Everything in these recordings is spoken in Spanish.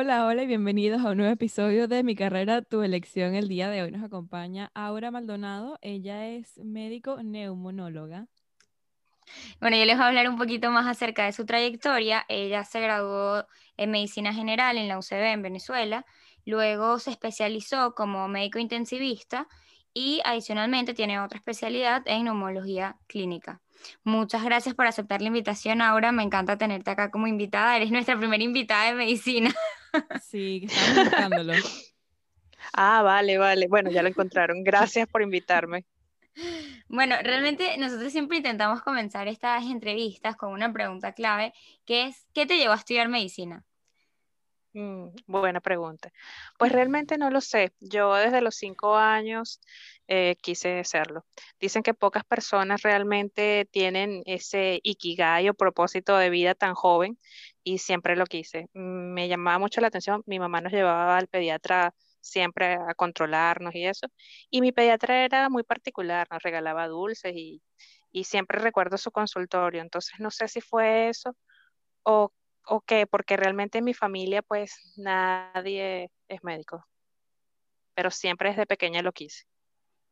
Hola, hola y bienvenidos a un nuevo episodio de Mi carrera, tu elección. El día de hoy nos acompaña Aura Maldonado. Ella es médico neumonóloga. Bueno, yo les voy a hablar un poquito más acerca de su trayectoria. Ella se graduó en medicina general en la UCB en Venezuela, luego se especializó como médico intensivista y adicionalmente tiene otra especialidad en neumología clínica. Muchas gracias por aceptar la invitación, Aura. Me encanta tenerte acá como invitada. Eres nuestra primera invitada de medicina. Sí, estamos buscándolo. Ah, vale, vale. Bueno, ya lo encontraron. Gracias por invitarme. Bueno, realmente nosotros siempre intentamos comenzar estas entrevistas con una pregunta clave, que es, ¿qué te llevó a estudiar medicina? Mm, buena pregunta. Pues realmente no lo sé. Yo desde los cinco años eh, quise hacerlo. Dicen que pocas personas realmente tienen ese ikigai o propósito de vida tan joven y siempre lo quise. Me llamaba mucho la atención. Mi mamá nos llevaba al pediatra siempre a controlarnos y eso. Y mi pediatra era muy particular, nos regalaba dulces y, y siempre recuerdo su consultorio. Entonces no sé si fue eso o o qué, porque realmente en mi familia pues nadie es médico, pero siempre desde pequeña lo quise.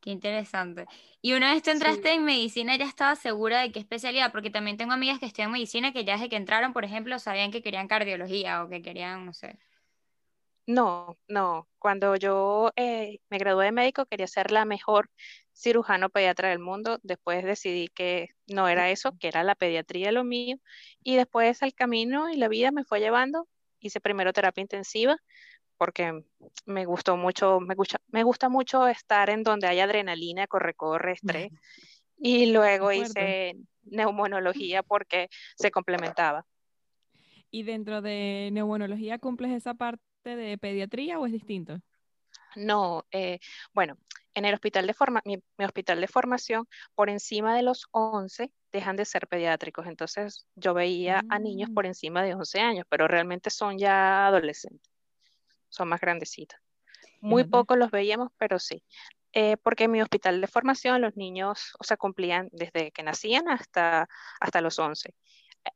Qué interesante. Y una vez tú entraste en medicina, ya estaba segura de qué especialidad, porque también tengo amigas que estudian medicina que ya desde que entraron, por ejemplo, sabían que querían cardiología o que querían, no sé. No, no. Cuando yo eh, me gradué de médico quería ser la mejor cirujano pediatra del mundo. Después decidí que no era eso, que era la pediatría lo mío. Y después el camino y la vida me fue llevando. Hice primero terapia intensiva porque me gustó mucho, me gusta, me gusta mucho estar en donde hay adrenalina, corre, corre, estrés. Y luego hice neumonología porque se complementaba. ¿Y dentro de neumonología cumples esa parte de pediatría o es distinto? No, eh, bueno, en el hospital de forma, mi, hospital de formación, por encima de los 11 dejan de ser pediátricos. Entonces yo veía a niños por mm. encima de 11 años, pero realmente son ya adolescentes, son más grandecitos. Muy pocos los veíamos, pero sí. Eh, porque en mi hospital de formación los niños, o sea, cumplían desde que nacían hasta, hasta los 11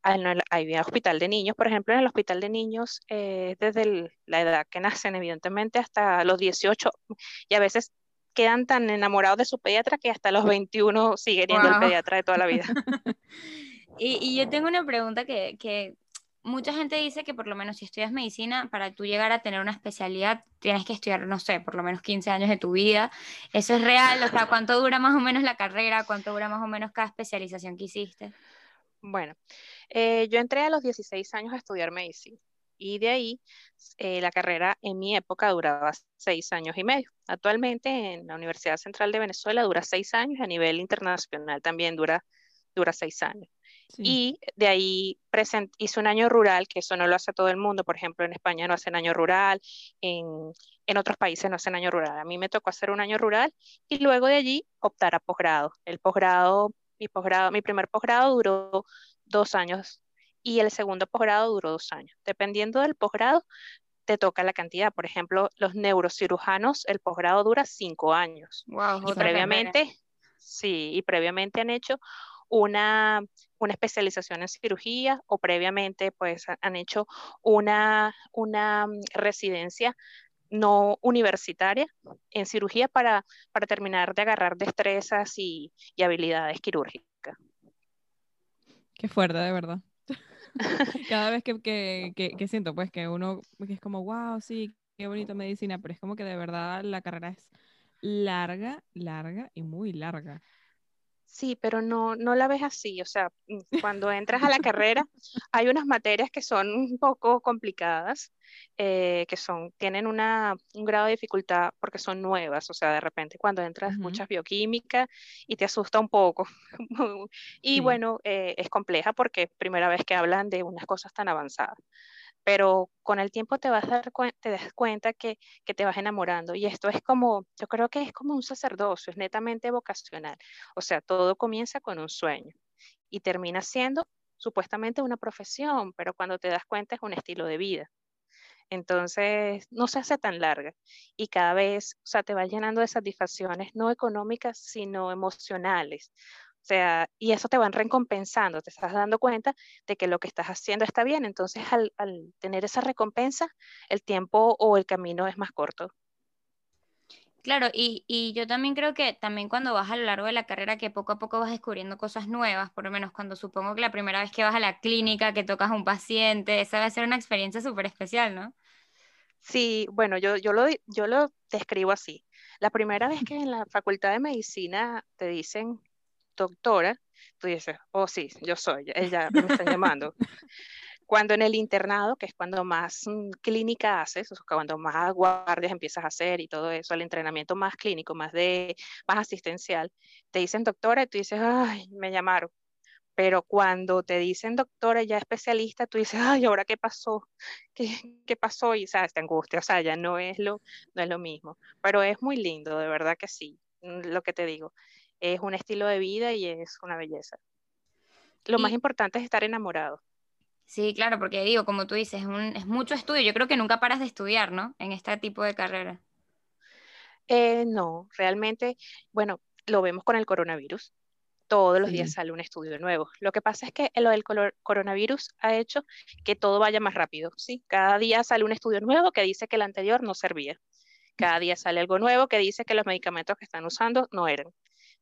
hay hospital de niños, por ejemplo, en el hospital de niños, eh, desde la edad que nacen, evidentemente, hasta los 18, y a veces quedan tan enamorados de su pediatra que hasta los 21 siguen siendo el pediatra de toda la vida. y, y, yo tengo una pregunta que, que, mucha gente dice que por lo menos si estudias medicina, para tú llegar a tener una especialidad, tienes que estudiar, no sé, por lo menos 15 años de tu vida. ¿Eso es real? O sea, ¿cuánto dura más o menos la carrera? ¿Cuánto dura más o menos cada especialización que hiciste? Bueno, eh, yo entré a los 16 años a estudiar medicina y de ahí eh, la carrera en mi época duraba seis años y medio. Actualmente en la Universidad Central de Venezuela dura seis años a nivel internacional también dura, dura seis años. Y de ahí hice un año rural, que eso no lo hace todo el mundo. Por ejemplo, en España no hacen año rural, en, en otros países no hacen año rural. A mí me tocó hacer un año rural y luego de allí optar a posgrado. El posgrado mi, posgrado, mi primer posgrado duró dos años y el segundo posgrado duró dos años. Dependiendo del posgrado, te toca la cantidad. Por ejemplo, los neurocirujanos, el posgrado dura cinco años. y previamente, sí, y previamente han hecho una, una, especialización en cirugía o previamente pues han hecho una, una mm, residencia no universitaria en cirugía para, para terminar de agarrar destrezas y, habilidades quirúrgicas. Qué fuerte, de verdad. Cada vez que, siento, pues que uno que es como, wow, sí, qué bonito medicina, pero es como que de verdad la carrera es larga, larga y muy larga. Sí, pero no, no la ves así. O sea, mm, cuando entras a la carrera, hay unas materias que son un poco complicadas, eh, que son, tienen una, un grado de dificultad porque son nuevas. O sea, de repente cuando entras muchas bioquímica y te asusta un poco. y bueno, eh, es compleja porque es primera vez que hablan de unas cosas tan avanzadas. Pero con el tiempo te vas a dar te das cuenta que, que te vas enamorando. Y esto es como, yo creo que es como un sacerdocio, es netamente vocacional. O sea, todo comienza con un sueño y termina siendo supuestamente una profesión, pero cuando te das cuenta es un estilo de vida. Entonces, no se hace tan larga y cada vez, o sea, te va llenando de satisfacciones no económicas, sino emocionales. O sea, y eso te van recompensando, te estás dando cuenta de que lo que estás haciendo está bien. Entonces, al, al tener esa recompensa, el tiempo o el camino es más corto. Claro, y, y, yo también creo que también cuando vas a lo largo de la carrera, que poco a poco vas descubriendo cosas nuevas, por lo menos cuando supongo que la primera vez que vas a la clínica, que tocas a un paciente, esa va a ser una experiencia súper especial, ¿no? Sí, bueno, yo, yo, lo, yo lo describo así. La primera vez que en la Facultad de Medicina te dicen doctora, tú dices, oh sí, yo soy, ella me están llamando. Cuando en el internado, que es cuando más mm, clínica haces, o sea, cuando más guardias empiezas a hacer y todo eso, el entrenamiento más clínico, más de más asistencial, te dicen doctora y tú dices, ay, me llamaron. Pero cuando te dicen doctora ya especialista, tú dices, ay, ¿ahora qué pasó? ¿Qué, pasó? Y, sabes, esta angustia, o sea, ya no es, lo, no es lo mismo. Pero es muy lindo, de verdad que sí, mm, lo que te digo. Es un estilo de vida y es una belleza. Lo más importante es estar enamorado. Sí, claro, porque digo, como tú dices, es, un, es mucho estudio. Yo creo que nunca paras de estudiar, ¿no? En este tipo de carrera. Eh, no, realmente, bueno, lo vemos con el coronavirus. Todos los días sale un estudio nuevo. Lo que pasa es que lo del coronavirus ha hecho que todo vaya más rápido, ¿sí? Cada día sale un estudio nuevo que dice que el anterior no servía. Cada día sale algo nuevo que dice que los medicamentos que están usando no eran.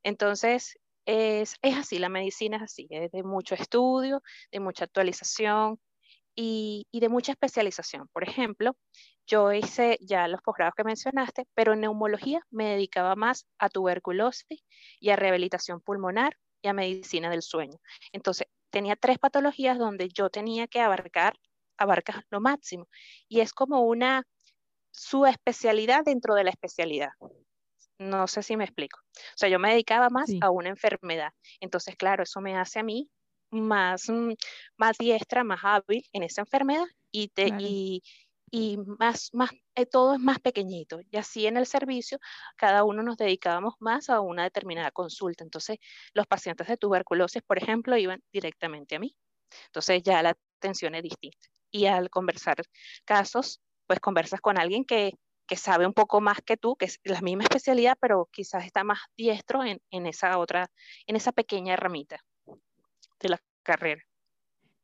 Entonces, es, así, la medicina es así, es de mucho estudio, de mucha actualización y, de mucha especialización. Por ejemplo, yo hice ya los posgrados que mencionaste, pero en neumología me dedicaba más a tuberculosis y a rehabilitación pulmonar y a medicina del sueño. Entonces, tenía tres patologías donde yo tenía que abarcar, abarcar lo máximo. Y es como una subespecialidad dentro de la especialidad. No sé si me explico. O sea, yo me dedicaba más a una enfermedad. Entonces, claro, eso me hace a mí más, mm, más diestra, más hábil en esa enfermedad y, te, y, y, más, más eh, todo es más pequeñito. Y así en el servicio, cada uno nos dedicábamos más a una determinada consulta. Entonces, los pacientes de tuberculosis, por ejemplo, iban directamente a mí. Entonces, ya la atención es distinta. Y al conversar casos, pues conversas con alguien que que sabe un poco más que tú, que es la misma especialidad, pero quizás está más diestro en, en esa otra, en esa pequeña ramita de la carrera.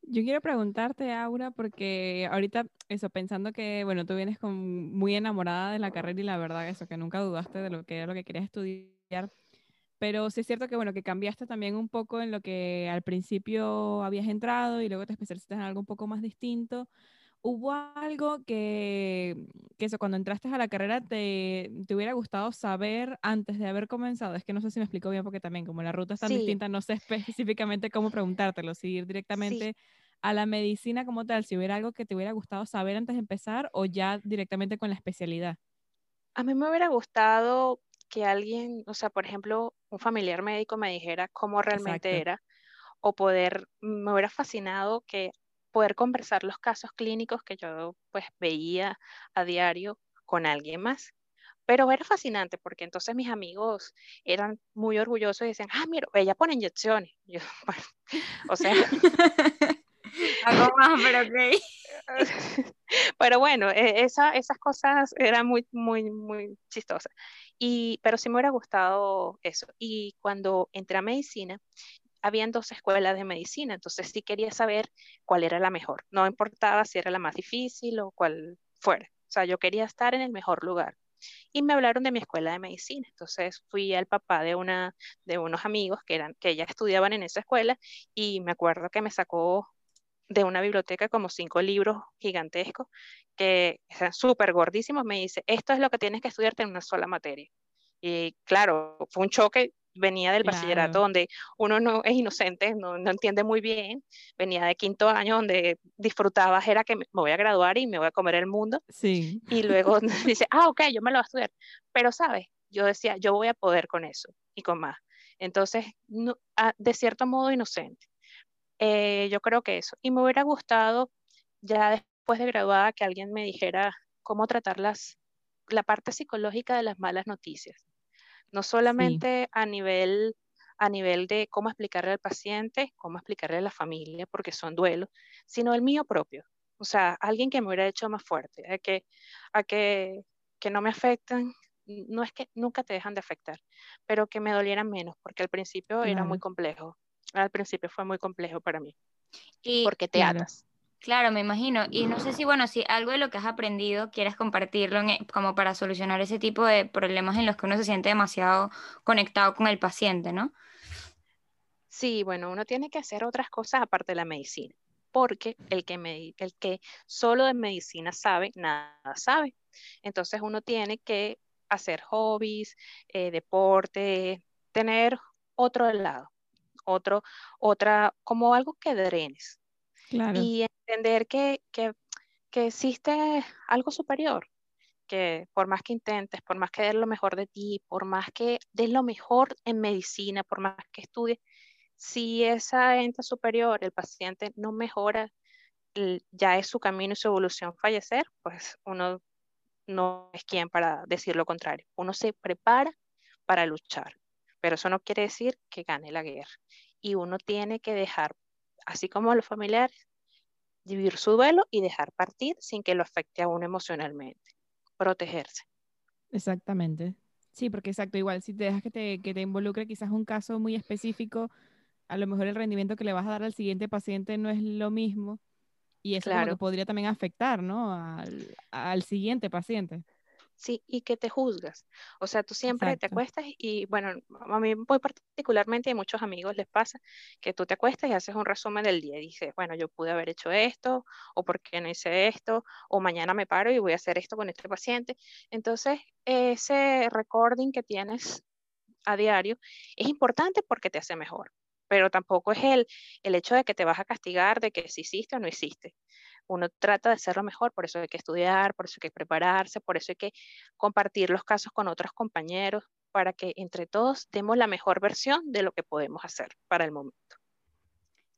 Yo quiero preguntarte, Aura, porque ahorita, eso, pensando que, bueno, tú vienes muy enamorada de la carrera y la verdad, eso, que nunca dudaste de lo que era lo que querías estudiar, pero sí es cierto que, bueno, que cambiaste también un poco en lo que al principio habías entrado y luego te especializaste en algo un poco más distinto. ¿Hubo algo que, que eso, cuando entraste a la carrera te, te, hubiera gustado saber antes de haber comenzado? Es que no sé si me explico bien porque también como la ruta es tan distinta, no sé específicamente cómo preguntártelo, si ir directamente a la medicina como tal, si hubiera algo que te hubiera gustado saber antes de empezar o ya directamente con la especialidad. A mí me hubiera gustado que alguien, o sea, por ejemplo, un familiar médico me dijera cómo realmente era o poder, me hubiera fascinado que poder conversar los casos clínicos que yo pues veía a diario con alguien más. Pero era fascinante porque entonces mis amigos eran muy orgullosos y decían, ah, mira, ella pone inyecciones. Yo, bueno, o sea... Algo más, pero ok. pero bueno, e, esa, esas cosas eran muy, muy, muy chistosas. Y, pero sí me hubiera gustado eso. Y cuando entré a medicina, habían dos escuelas de medicina, entonces sí quería saber cuál era la mejor. No importaba si era la más difícil o cuál fuera. O sea, yo quería estar en el mejor lugar. Y me hablaron de mi escuela de medicina. Entonces fui al papá de una de unos amigos que eran que ya estudiaban en esa escuela y me acuerdo que me sacó de una biblioteca como cinco libros gigantescos que eran súper gordísimos. Me dice, esto es lo que tienes que estudiarte en una sola materia. Y claro, fue un choque venía del bachillerato donde uno no es inocente, no, no, entiende muy bien, venía de quinto año donde disfrutaba, era que me voy a graduar y me voy a comer el mundo. Sí. Y luego dice, ah, ok, yo me lo voy a estudiar. Pero, ¿sabes? Yo decía, yo voy a poder con eso y con más. Entonces, no, ah, de cierto modo inocente. Eh, yo creo que eso. Y me hubiera gustado ya después de graduada que alguien me dijera cómo tratar las, la parte psicológica de las malas noticias. No solamente a nivel a nivel de cómo explicarle al paciente, cómo explicarle a la familia, porque son duelos, sino el mío propio. O sea, alguien que me hubiera hecho más fuerte, a que, a que, que no me afecten, no es que nunca te dejan de afectar, pero que me dolieran menos, porque al principio era muy complejo. Al principio fue muy complejo para mí. Y, porque te atas. Claro, me imagino. Y no sé si, bueno, si algo de lo que has aprendido quieres compartirlo e, como para solucionar ese tipo de problemas en los que uno se siente demasiado conectado con el paciente, ¿no? Sí, bueno, uno tiene que hacer otras cosas aparte de la medicina, porque el que, el que solo de medicina sabe, nada sabe. Entonces uno tiene que hacer hobbies, eh, deporte, tener otro lado, otro, otra, como algo que drenes. Y entender que, que, existe algo superior, que por más que intentes, por más que des lo mejor de ti, por más que des lo mejor en medicina, por más que estudies, si esa ente superior, el paciente no mejora, ya es su camino y su evolución fallecer, pues uno no es quien para decir lo contrario. Uno se prepara para luchar, pero eso no quiere decir que gane la guerra. Y uno tiene que dejar, así como a los familiares, vivir su duelo y dejar partir sin que lo afecte a uno emocionalmente. Protegerse. Exactamente. Sí, porque exacto, igual si te dejas que te, que te involucre quizás un caso muy específico, a lo mejor el rendimiento que le vas a dar al siguiente paciente no es lo mismo y eso podría también afectar, ¿no? Al, al siguiente paciente. Sí, y que te juzgas. O sea, tú siempre te acuestas y, bueno, a mí muy particularmente y a muchos amigos les pasa que tú te acuestas y haces un resumen del día y dices, bueno, yo pude haber hecho esto, o por qué no hice esto, o mañana me paro y voy a hacer esto con este paciente. Entonces, ese recording que tienes a diario es importante porque te hace mejor, pero tampoco es el, el hecho de que te vas a castigar de que si hiciste o no hiciste uno trata de hacerlo mejor, por eso hay que estudiar, por eso hay que prepararse, por eso hay que compartir los casos con otros compañeros para que entre todos demos la mejor versión de lo que podemos hacer para el momento.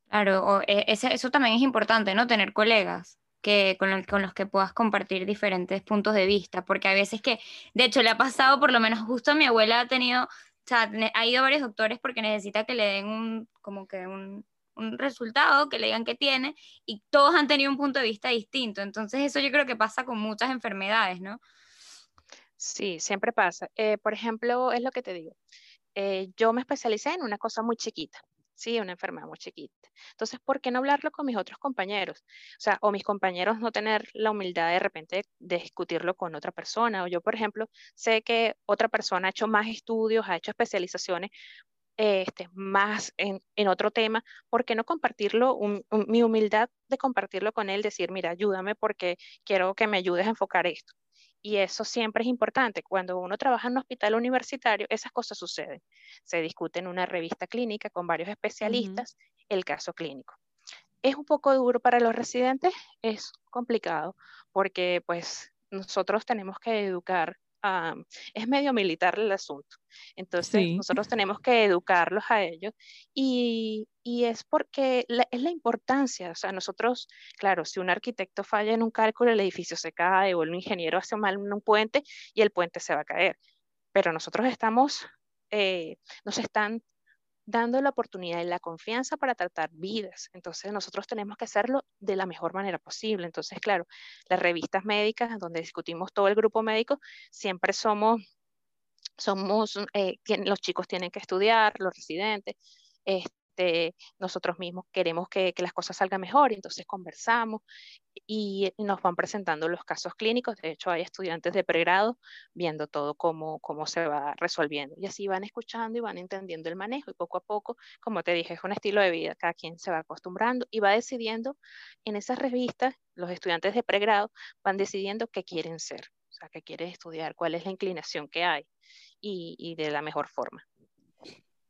Claro, e, eso también es importante, ¿no? Tener colegas que, con, con, los que puedas compartir diferentes puntos de vista, porque hay veces que, de hecho, le ha pasado, por lo menos justo a mi abuela ha tenido, o sea, ha ido a varios doctores porque necesita que le den un, como que un, un resultado que le digan que tiene y todos han tenido un punto de vista distinto. Entonces eso yo creo que pasa con muchas enfermedades, ¿no? Sí, siempre pasa. Eh, por ejemplo, es lo que te digo. Eh, yo me especialicé en una cosa muy chiquita, sí, una enfermedad muy chiquita. Entonces, ¿por qué no hablarlo con mis otros compañeros? O sea, o mis compañeros no tener la humildad de repente de discutirlo con otra persona. O yo, por ejemplo, sé que otra persona ha hecho más estudios, ha hecho especializaciones, este, más en, otro tema, ¿por qué no compartirlo? mi humildad de compartirlo con él, decir, mira, ayúdame porque quiero que me ayudes a enfocar esto. Y eso siempre es importante. Cuando uno trabaja en un hospital universitario, esas cosas suceden. Se discute en una revista clínica con varios especialistas el caso clínico. Es un poco duro para los residentes, es complicado porque pues nosotros tenemos que educar es medio militar el asunto. Entonces, nosotros tenemos que educarlos a ellos y, y es porque es la importancia, o sea, nosotros, claro, si un arquitecto falla en un cálculo, el edificio se cae o un ingeniero hace mal en un puente y el puente se va a caer. Pero nosotros estamos, eh, nos están dando la oportunidad y la confianza para tratar vidas. Entonces nosotros tenemos que hacerlo de la mejor manera posible. Entonces, claro, las revistas médicas donde discutimos todo el grupo médico, siempre somos, somos, eh, los chicos tienen que estudiar, los residentes, este, nosotros mismos queremos que, las cosas salgan mejor, entonces conversamos y nos van presentando los casos clínicos. De hecho, hay estudiantes de pregrado viendo todo cómo, cómo se va resolviendo. Y así van escuchando y van entendiendo el manejo. Y poco a poco, como te dije, es un estilo de vida. Cada quien se va acostumbrando y va decidiendo en esas revistas, los estudiantes de pregrado van decidiendo qué quieren ser, o sea, qué quieren estudiar, cuál es la inclinación que hay y, y de la mejor forma.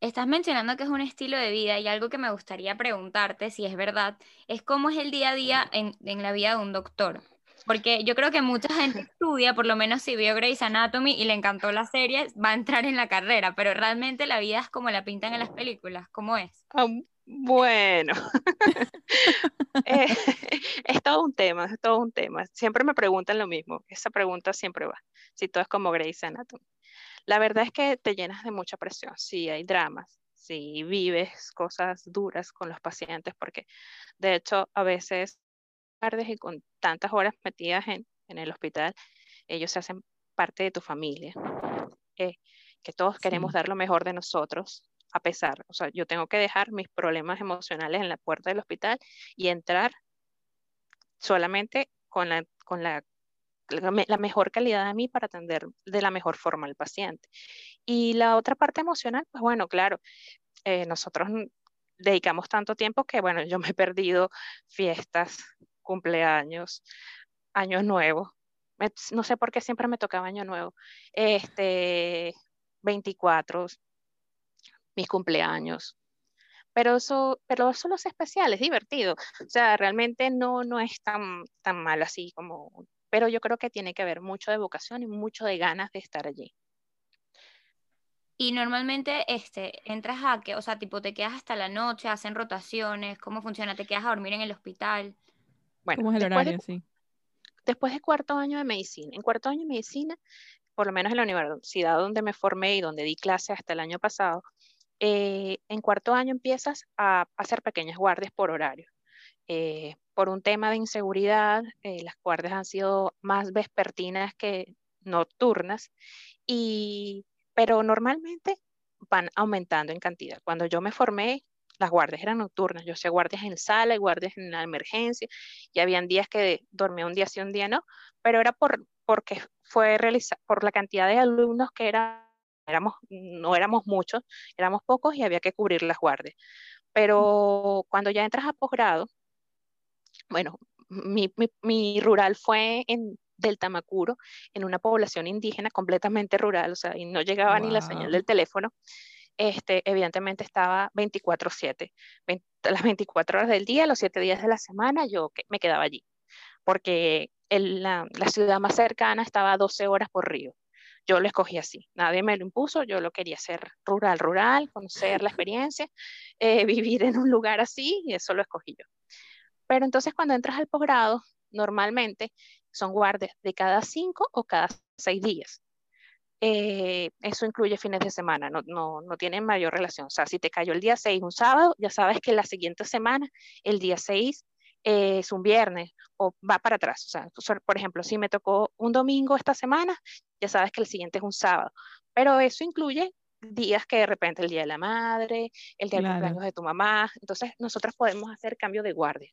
Estás mencionando que es un estilo de vida y algo que me gustaría preguntarte, si es verdad, es cómo es el día a día en, la vida de un doctor. Porque yo creo que mucha gente estudia, por lo menos si vio Grey's Anatomy y le encantó la serie, va a entrar en la carrera, pero realmente la vida es como la pintan en las películas, ¿cómo es? Bueno, eh, es todo un tema, es todo un tema. Siempre me preguntan lo mismo, esa pregunta siempre va, si todo es como Grey's Anatomy. La verdad es que te llenas de mucha presión, si hay dramas, si vives cosas duras con los pacientes, porque de hecho a veces tardes y con tantas horas metidas en, el hospital, ellos se hacen parte de tu familia, eh, que todos queremos dar lo mejor de nosotros, a pesar, o sea, yo tengo que dejar mis problemas emocionales en la puerta del hospital y entrar solamente con la, con la, la mejor calidad de mí para atender de la mejor forma al paciente. Y la otra parte emocional, pues bueno, claro, eh, nosotros dedicamos tanto tiempo que, bueno, yo me he perdido fiestas, cumpleaños, años nuevos. no sé por qué siempre me tocaba año nuevo. Este, 24, mis cumpleaños. Pero eso, pero eso es especial, es divertido. O sea, realmente no, no es tan, tan mal así como... Pero yo creo que tiene que haber mucho de vocación y mucho de ganas de estar allí. Y normalmente este, entras a que, o sea, tipo, te quedas hasta la noche, hacen rotaciones, ¿cómo funciona? ¿Te quedas a dormir en el hospital? Bueno, ¿Cómo es el horario? sí. Después de cuarto año de medicina. En cuarto año de medicina, por lo menos en la universidad donde me formé y donde di clase hasta el año pasado, eh, en cuarto año empiezas a hacer pequeñas guardias por horario. Eh, por un tema de inseguridad, eh, las guardias han sido más vespertinas que nocturnas, y, pero normalmente van aumentando en cantidad. Cuando yo me formé, las guardias eran nocturnas. Yo hacía guardias en sala y guardias en la emergencia, y habían días que dormía un día sí, un día no, pero era por, porque fue realizado por la cantidad de alumnos que eran éramos, no éramos muchos, éramos pocos y había que cubrir las guardias. Pero cuando ya entras a posgrado, bueno, mi, mi, rural fue en del Tamacuro, en una población indígena completamente rural, o sea, y no llegaba ni la señal del teléfono. Este, evidentemente estaba 24/7, las 24 horas del día, los 7 días de la semana, yo me quedaba allí, porque la, la, ciudad más cercana estaba a 12 horas por río yo lo escogí así, nadie me lo impuso, yo lo quería hacer rural, rural, conocer la experiencia, eh, vivir en un lugar así y eso lo escogí yo. Pero entonces cuando entras al posgrado, normalmente son guardias de cada cinco o cada seis días. Eh, eso incluye fines de semana, no, no, no tienen mayor relación. O sea, si te cayó el día 6 un sábado, ya sabes que la siguiente semana, el día 6 es un viernes o va para atrás. O sea, por ejemplo, si me tocó un domingo esta semana, ya sabes que el siguiente es un sábado. Pero eso incluye días que de repente el día de la madre, el día de cumpleaños de tu mamá. Entonces, nosotros podemos hacer cambio de guardia.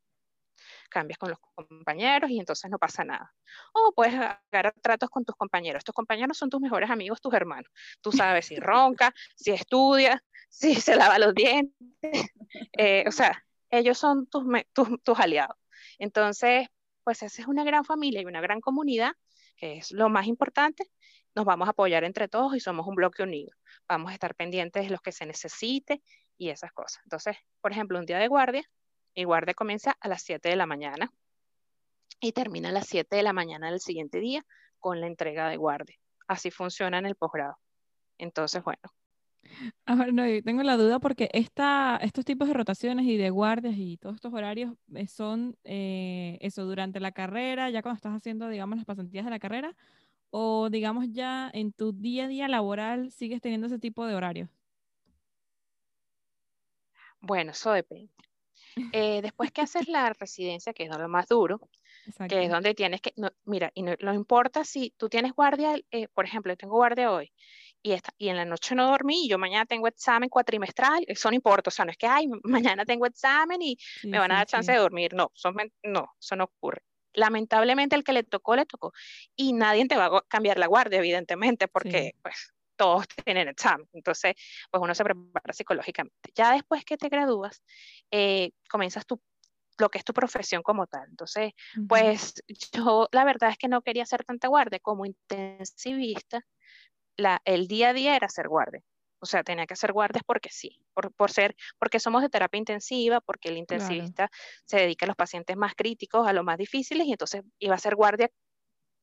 Cambias con los compañeros y entonces no pasa nada. O puedes agarrar tratos con tus compañeros. Tus compañeros son tus mejores amigos, tus hermanos. Tú sabes si ronca, si estudia, si se lava los dientes. Eh, o sea, ellos son tus, tus, aliados. Entonces, pues esa es una gran familia y una gran comunidad, que es lo más importante. Nos vamos a apoyar entre todos y somos un bloque unido. Vamos a estar pendientes de lo que se necesite y esas cosas. Entonces, por ejemplo, un día de guardia, mi guardia comienza a las 7 de la mañana y termina a las 7 de la mañana del siguiente día con la entrega de guardia. Así funciona en el posgrado. Entonces, bueno, Ahora no, tengo la duda porque esta, estos tipos de rotaciones y de guardias y todos estos horarios eh, son eh, eso durante la carrera, ya cuando estás haciendo, digamos, las pasantías de la carrera, o digamos ya en tu día a día laboral sigues teniendo ese tipo de horarios. Bueno, eso depende. Eh, después que haces la residencia, que es lo más duro, que es donde tienes que, mira, y no, importa si tú tienes guardia, por ejemplo, yo tengo guardia hoy, y, y en la noche no dormí, y yo mañana tengo examen cuatrimestral, eso no importa, o sea, no es que, ay, mañana tengo examen y me van a dar chance de dormir, no, no, eso no ocurre. Lamentablemente el que le tocó, le tocó, y nadie te va a cambiar la guardia, evidentemente, porque pues todos tienen examen, entonces pues uno se prepara psicológicamente. Ya después que te gradúas, eh, comienzas tu lo que es tu profesión como tal. Entonces, pues yo la verdad es que no quería hacer tanta guardia como intensivista el día a día era hacer guardia. O sea, tenía que hacer guardias porque sí, por, por ser, porque somos de terapia intensiva, porque el intensivista se dedica a los pacientes más críticos, a los más difíciles, y entonces iba a hacer guardia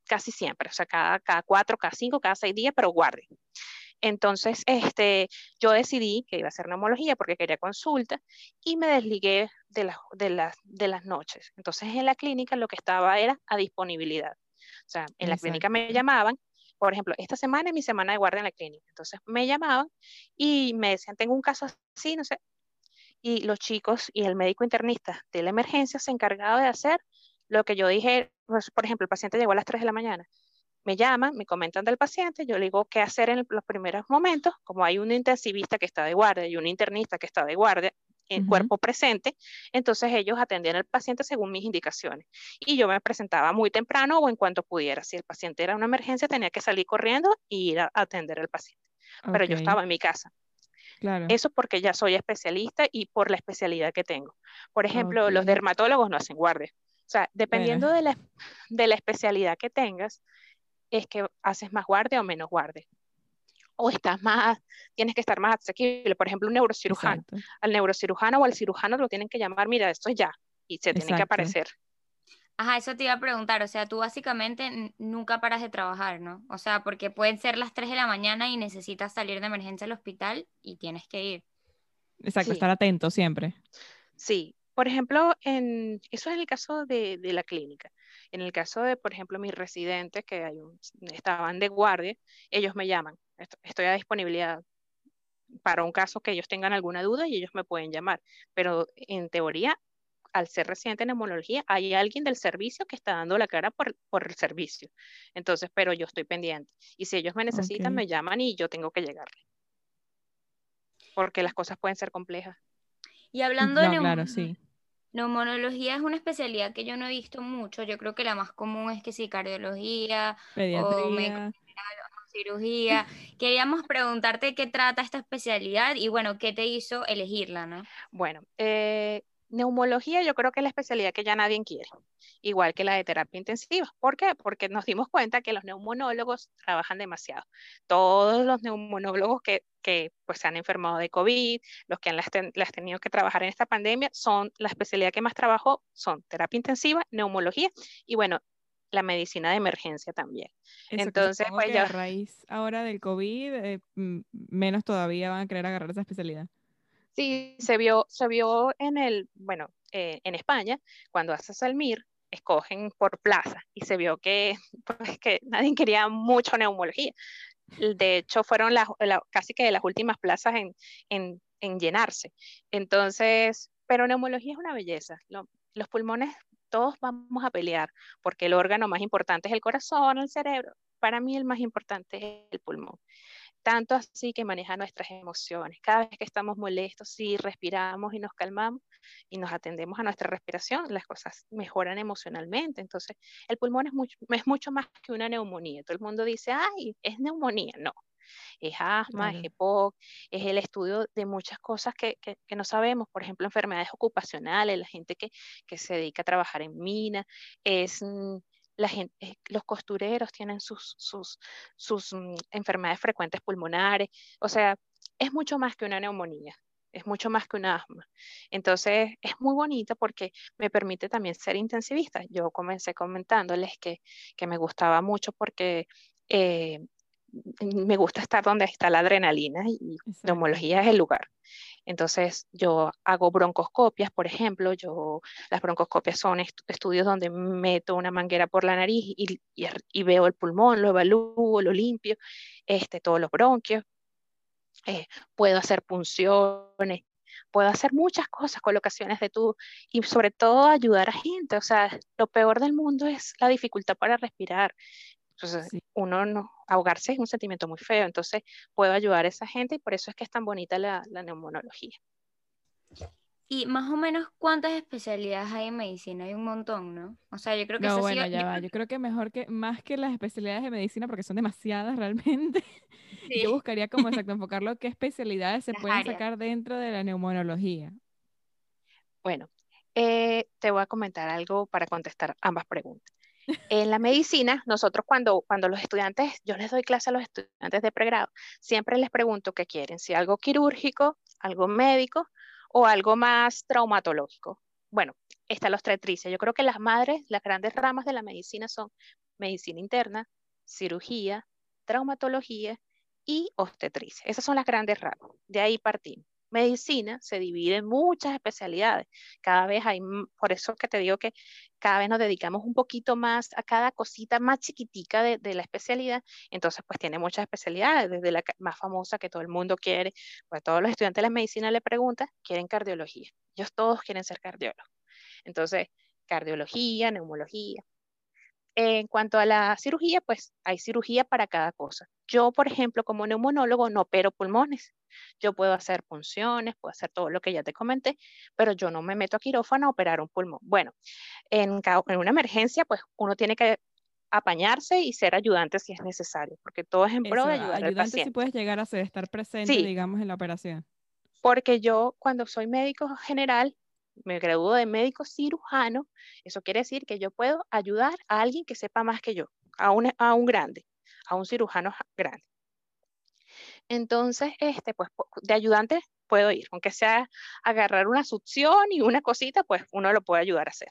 casi siempre, o sea, cada, cada cuatro, cada cinco, cada seis días, pero guardia. Entonces, este, yo decidí que iba a hacer neumología porque quería consulta y me desligué de, de, de las noches. Entonces, en la clínica lo que estaba era a disponibilidad. O sea, en la clínica me llamaban, por ejemplo, esta semana es mi semana de guardia en la clínica. Entonces, me llamaban y me decían, tengo un caso así, no sé. Y los chicos y el médico internista de la emergencia se encargaba de hacer lo que yo dije, pues, por ejemplo, el paciente llegó a las 3 de la mañana me llaman, me comentan del paciente, yo le digo qué hacer en los primeros momentos, como hay un intensivista que está de guardia y un internista que está de guardia en cuerpo presente, entonces ellos atendían al paciente según mis indicaciones. Y yo me presentaba muy temprano o en cuanto pudiera. Si el paciente era una emergencia, tenía que salir corriendo e ir a atender al paciente. Pero yo estaba en mi casa. Claro. Eso porque ya soy especialista y por la especialidad que tengo. Por ejemplo, los dermatólogos no hacen guardia. O sea, dependiendo de, la, de la especialidad que tengas, es que haces más guardia o menos guardia. O estás más, tienes que estar más asequible. Por ejemplo, un neurocirujano. Al neurocirujano o al cirujano lo tienen que llamar, mira, esto es ya, y se tiene que aparecer. Ajá, eso te iba a preguntar, o sea, tú básicamente nunca paras de trabajar, ¿no? O sea, porque pueden ser las 3 de la mañana y necesitas salir de emergencia al hospital y tienes que ir. Exacto, estar atento siempre. Sí, por ejemplo, en, eso es el caso de, de, la clínica. En el caso de, por ejemplo, mis residentes que hay estaban de guardia, ellos me llaman. Estoy a disponibilidad para un caso que ellos tengan alguna duda y ellos me pueden llamar. Pero en teoría, al ser residente en neumología, hay alguien del servicio que está dando la cara por, por el servicio. Entonces, pero yo estoy pendiente. Y si ellos me necesitan, me llaman y yo tengo que llegarle. Porque las cosas pueden ser complejas. Y hablando de neumonología, es una especialidad que yo no he visto mucho. Yo creo que la más común es que sí, cardiología o cirugía. Queríamos preguntarte qué trata esta especialidad y bueno, qué te hizo elegirla, ¿no? Bueno, eh, Neumología yo creo que es la especialidad que ya nadie quiere, igual que la de terapia intensiva. ¿Por qué? Porque nos dimos cuenta que los neumonólogos trabajan demasiado. Todos los neumonólogos que, que pues, se han enfermado de COVID, los que han las, tenido que trabajar en esta pandemia, son la especialidad que más trabajó, son terapia intensiva, neumología y bueno, la medicina de emergencia también. Entonces, pues ya... A raíz ahora del COVID, eh, menos todavía van a querer agarrar esa especialidad. Sí, se vio, se vio en el, bueno, eh, en España, cuando haces el MIR, escogen por plaza y se vio que, pues, que nadie quería mucho neumología. De hecho, fueron las, casi que de las últimas plazas en, en, en, llenarse. Entonces, pero neumología es una belleza. los pulmones, todos vamos a pelear porque el órgano más importante es el corazón, el cerebro. Para mí el más importante es el pulmón tanto así que maneja nuestras emociones. Cada vez que estamos molestos, si respiramos y nos calmamos y nos atendemos a nuestra respiración, las cosas mejoran emocionalmente. Entonces, el pulmón es mucho, es mucho más que una neumonía. Todo el mundo dice, ay, es neumonía. No, es asma, es EPOC, es el estudio de muchas cosas que, que, que, no sabemos, por ejemplo, enfermedades ocupacionales, la gente que, que se dedica a trabajar en mina, es mm, eh, los costureros tienen sus, sus, sus mm, enfermedades frecuentes pulmonares, o sea, es mucho más que una neumonía, es mucho más que un asma. Entonces, es muy bonito porque me permite también ser intensivista. Yo comencé comentándoles que, que me gustaba mucho porque eh, me gusta estar donde está la adrenalina y neumología es el lugar. Entonces, yo hago broncoscopias, por ejemplo, yo, las broncoscopias son estudios donde meto una manguera por la nariz y, y, veo el pulmón, lo evalúo, lo limpio, este, todos los bronquios. Eh, puedo hacer punciones, puedo hacer muchas cosas, colocaciones de tubo y sobre todo ayudar a gente. O sea, lo peor del mundo es la dificultad para respirar. Entonces, uno no, ahogarse es un sentimiento muy feo, entonces puedo ayudar a esa gente y por eso es que es tan bonita la, la neumonología. Y más o menos cuántas especialidades hay en medicina, hay un montón, ¿no? O sea, yo creo que no, bueno, ya va. Yo creo que mejor que más que las especialidades de medicina porque son demasiadas realmente. Yo buscaría como exacto enfocarlo qué especialidades se pueden sacar dentro de la neumonología. Bueno, eh, te voy a comentar algo para contestar ambas preguntas. En la medicina, nosotros cuando, cuando los estudiantes, yo les doy clase a los estudiantes de pregrado, siempre les pregunto qué quieren, si algo quirúrgico, algo médico o algo más traumatológico. Bueno, está los tretrices. Yo creo que las madres, las grandes ramas de la medicina son medicina interna, cirugía, traumatología y obstetricia. Esas son las grandes ramas. De ahí partimos. Medicina se divide en muchas especialidades. Cada vez hay, por eso que te digo que cada vez nos dedicamos un poquito más a cada cosita más chiquitica de, la especialidad. Entonces, pues tiene muchas especialidades, desde la más famosa que todo el mundo quiere, pues todos los estudiantes de la medicina le preguntan, quieren cardiología. Ellos todos quieren ser cardiólogos. Entonces, cardiología, neumología, en cuanto a la cirugía, pues hay cirugía para cada cosa. Yo, por ejemplo, como neumonólogo, no opero pulmones. Yo puedo hacer punciones, puedo hacer todo lo que ya te comenté, pero yo no me meto a quirófano a operar un pulmón. Bueno, en, en una emergencia, pues uno tiene que apañarse y ser ayudante si es necesario, porque todo es en pro de ayudar ayudante al paciente. si puedes llegar a ser, estar presente, Sí. digamos, en la operación. Porque yo, cuando soy médico general, me graduó de médico cirujano, eso quiere decir que yo puedo ayudar a alguien que sepa más que yo, a un, a un grande, a un cirujano ja- grande. Entonces, este, pues de ayudante puedo ir, aunque sea agarrar una succión y una cosita, pues uno lo puede ayudar a hacer.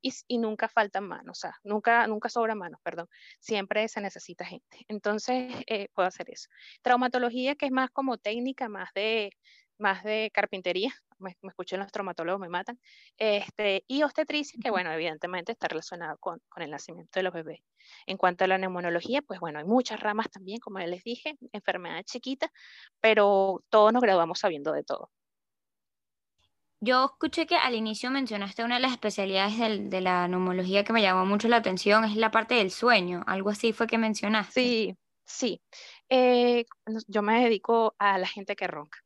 Y, y nunca faltan manos, o sea, nunca, nunca sobra manos, perdón, siempre se necesita gente. Entonces, eh, puedo hacer eso. Traumatología, que es más como técnica, más de, más de carpintería, me, me escuché los traumatólogos, me matan. Este, y obstetricia, que bueno, evidentemente está relacionado con, con el nacimiento de los bebés. En cuanto a la neumonología, pues bueno, hay muchas ramas también, como ya les dije, enfermedades chiquitas, pero todos nos graduamos sabiendo de todo. Yo escuché que al inicio mencionaste una de las especialidades del- de la neumología que me llamó mucho la atención, es la parte del sueño, algo así fue que mencionaste. Sí, sí. Eh, yo me dedico a la gente que ronca.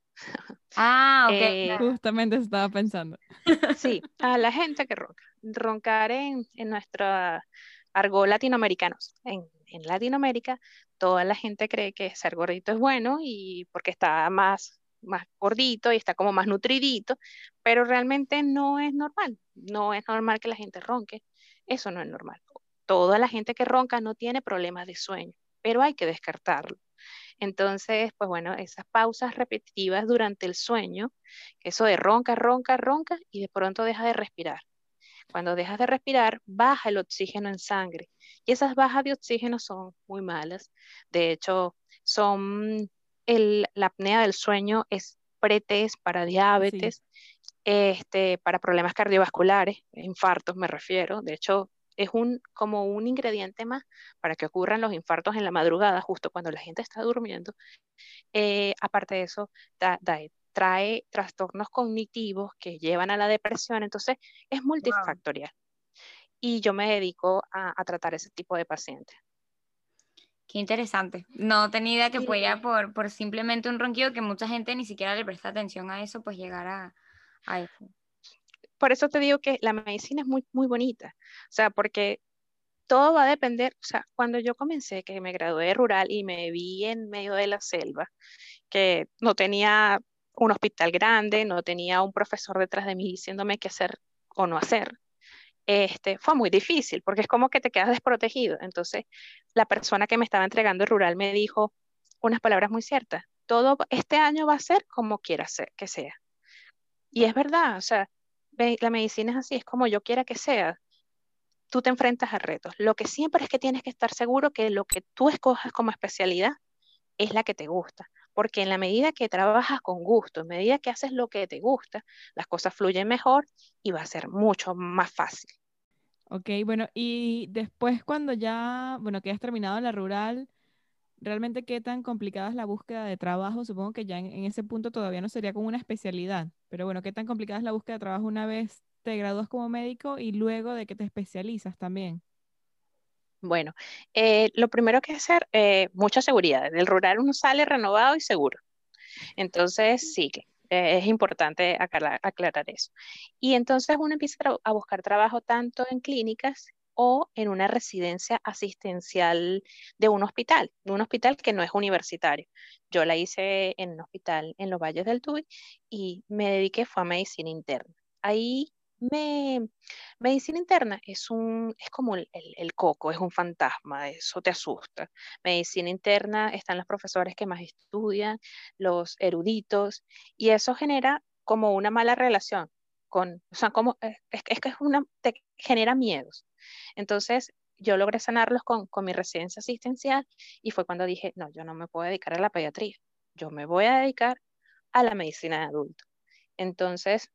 Ah, ok. Eh, Justamente estaba pensando. Sí, a la gente que ronca. Roncar en, en nuestra argot latinoamericanos. En, en Latinoamérica, toda la gente cree que ser gordito es bueno y porque está más, más gordito y está como más nutridito, pero realmente no es normal. No es normal que la gente ronque. Eso no es normal. Toda la gente que ronca no tiene problemas de sueño, pero hay que descartarlo. Entonces, pues bueno, esas pausas repetitivas durante el sueño, eso de ronca, ronca, ronca y de pronto deja de respirar. Cuando dejas de respirar, baja el oxígeno en sangre y esas bajas de oxígeno son muy malas. De hecho, son el, la apnea del sueño es pretest para diabetes, este, para problemas cardiovasculares, infartos me refiero. De hecho, es un, como un ingrediente más para que ocurran los infartos en la madrugada, justo cuando la gente está durmiendo. Eh, aparte de eso, da- da- trae trastornos cognitivos que llevan a la depresión, entonces es multifactorial. Y yo me dedico a, a tratar ese tipo de pacientes. Qué interesante. No tenía idea que Sí. podía por, por simplemente un ronquido que mucha gente ni siquiera le presta atención a eso, pues llegar a, a eso. Por eso te digo que la medicina es muy, muy bonita, o sea, porque todo va a depender, o sea, cuando yo comencé, que me gradué rural y me vi en medio de la selva, que no tenía un hospital grande, no tenía un profesor detrás de mí diciéndome qué hacer o no hacer, este, fue muy difícil, porque es como que te quedas desprotegido. Entonces, la persona que me estaba entregando el rural me dijo unas palabras muy ciertas, todo este año va a ser como quiera ser, que sea. Y es verdad, o sea, la medicina es así, es como yo quiera que sea. Tú te enfrentas a retos. Lo que siempre es que tienes que estar seguro que lo que tú escojas como especialidad es la que te gusta. Porque en la medida que trabajas con gusto, en medida que haces lo que te gusta, las cosas fluyen mejor y va a ser mucho más fácil. Ok, bueno, y después cuando ya, bueno, que has terminado la rural, ¿realmente qué tan complicada es la búsqueda de trabajo? Supongo que ya en, en ese punto todavía no sería como una especialidad, pero bueno, ¿qué tan complicada es la búsqueda de trabajo una vez te gradúas como médico y luego de que te especializas también? Bueno, eh, lo primero que hacer, eh, mucha seguridad. Del rural uno sale renovado y seguro. Entonces, sí que eh, es importante aclarar, aclarar eso. Y entonces uno empieza a buscar trabajo tanto en clínicas o en una residencia asistencial de un hospital, de un hospital que no es universitario. Yo la hice en un hospital en los Valles del Tuy y me dediqué fue a medicina interna. Ahí me, medicina interna es un, es como el, el- coco, es un fantasma, eso te asusta. Medicina interna están los profesores que más estudian, los eruditos, y eso genera como una mala relación con, o sea, como, es, es es que es una, te genera miedos. Entonces, yo logré sanarlos con, con mi residencia asistencial y fue cuando dije, no, yo no me puedo dedicar a la pediatría, yo me voy a dedicar a la medicina de adulto. Entonces,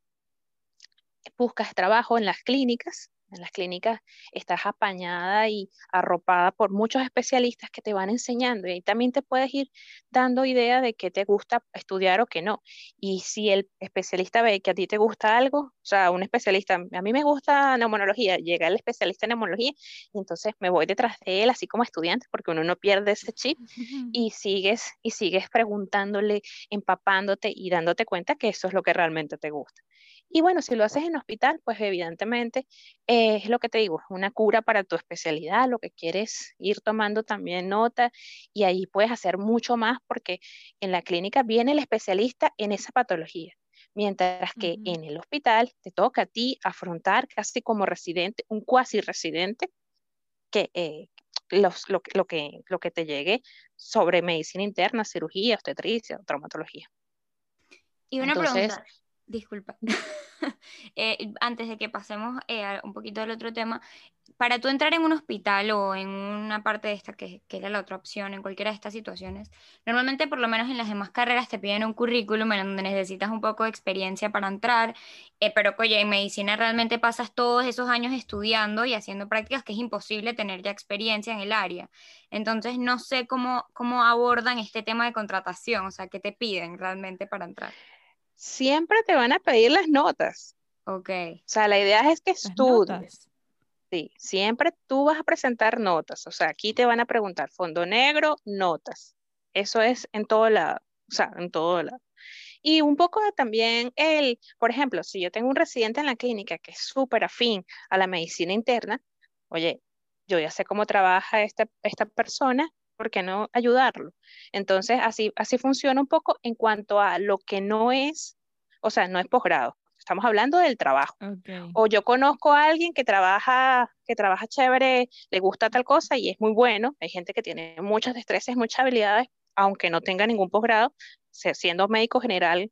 buscas trabajo en las clínicas en las clínicas estás apañada y arropada por muchos especialistas que te van enseñando y ahí también te puedes ir dando idea de qué te gusta estudiar o qué no. Y si el especialista ve que a ti te gusta algo, o sea, un especialista, a mí me gusta neumonología, llega el especialista en neumología y entonces me voy detrás de él así como estudiante porque uno no pierde ese chip y sigues y sigues preguntándole, empapándote y dándote cuenta que eso es lo que realmente te gusta. Y bueno, si lo haces en hospital, pues evidentemente eh, es lo que te digo, una cura para tu especialidad, lo que quieres ir tomando también nota y ahí puedes hacer mucho más porque en la clínica viene el especialista en esa patología. Mientras que en el hospital te toca a ti afrontar casi como residente, un cuasi residente, que, eh, los, lo, lo, que, lo que te llegue sobre medicina interna, cirugía, obstetricia, traumatología. Y una pregunta, disculpa, eh, antes de que pasemos eh, un poquito al otro tema, para tú entrar en un hospital o en una parte de esta que, que, era la otra opción, en cualquiera de estas situaciones, normalmente por lo menos en las demás carreras te piden un currículum en donde necesitas un poco de experiencia para entrar, eh, pero oye, en medicina realmente pasas todos esos años estudiando y haciendo prácticas que es imposible tener ya experiencia en el área. Entonces no sé cómo, cómo abordan este tema de contratación, o sea, qué te piden realmente para entrar siempre te van a pedir las notas. Ok. O sea, la idea es que estudies. Sí, siempre tú vas a presentar notas. O sea, aquí te van a preguntar fondo negro, notas. Eso es en todo lado. O sea, en todo lado. Y un poco también el, por ejemplo, si yo tengo un residente en la clínica que es súper afín a la medicina interna, oye, yo ya sé cómo trabaja esta, esta persona, ¿por qué no ayudarlo? Entonces, así, así funciona un poco en cuanto a lo que no es, o sea, no es posgrado. Estamos hablando del trabajo. O yo conozco a alguien que trabaja, que trabaja chévere, le gusta tal cosa y es muy bueno. Hay gente que tiene muchas destrezas, muchas habilidades, aunque no tenga ningún posgrado, siendo médico general.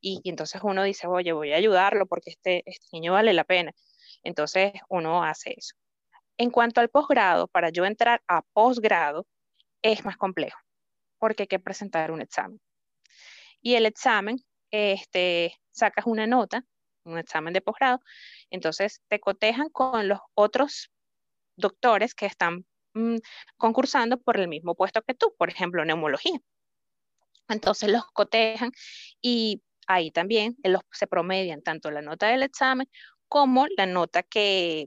Y, entonces uno dice, oye, voy a ayudarlo porque este, este niño vale la pena. Entonces uno hace eso. En cuanto al posgrado, para yo entrar a posgrado, es más complejo porque hay que presentar un examen. Y el examen, este, sacas una nota, un examen de posgrado, entonces te cotejan con los otros doctores que están mm, concursando por el mismo puesto que tú, por ejemplo, neumología. Entonces los cotejan y ahí también los, se promedian tanto la nota del examen como la nota que,